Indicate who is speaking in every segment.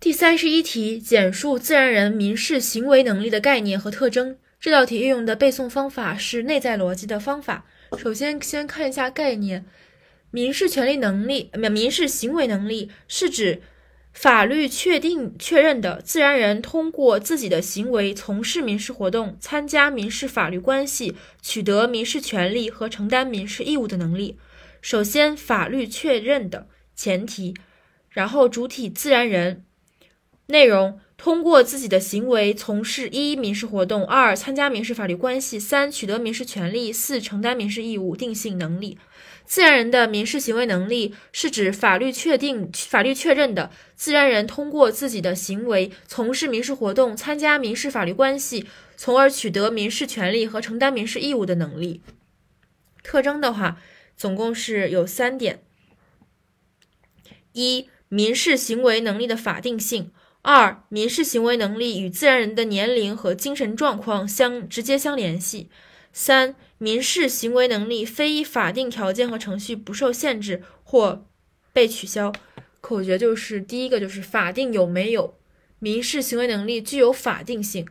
Speaker 1: 第三十一题，简述自然人民事行为能力的概念和特征。这道题运用的背诵方法是内在逻辑的方法。首先，先看一下概念：民事权利能力，呃，民事行为能力是指法律确定确认的自然人通过自己的行为从事民事活动、参加民事法律关系、取得民事权利和承担民事义务的能力。首先，法律确认的前提，然后主体自然人。内容：通过自己的行为从事一民事活动，二参加民事法律关系，三取得民事权利，四承担民事义务。定性能力：自然人的民事行为能力是指法律确定、法律确认的自然人通过自己的行为从事民事活动、参加民事法律关系，从而取得民事权利和承担民事义务的能力。特征的话，总共是有三点：一、民事行为能力的法定性。二、民事行为能力与自然人的年龄和精神状况相直接相联系。三、民事行为能力非依法定条件和程序不受限制或被取消。口诀就是第一个就是法定有没有，民事行为能力具有法定性，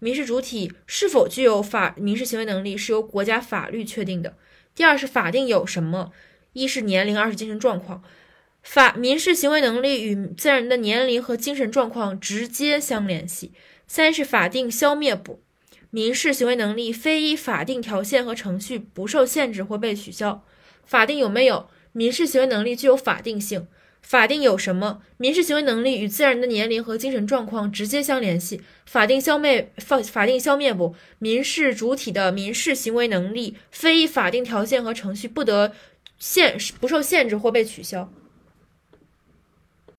Speaker 1: 民事主体是否具有法民事行为能力是由国家法律确定的。第二是法定有什么，一是年龄，二是精神状况。法民事行为能力与自然人的年龄和精神状况直接相联系。三是法定消灭不，民事行为能力非依法定条件和程序不受限制或被取消。法定有没有？民事行为能力具有法定性。法定有什么？民事行为能力与自然人的年龄和精神状况直接相联系。法定消灭法法定消灭不，民事主体的民事行为能力非依法定条件和程序不得限不受限制或被取消。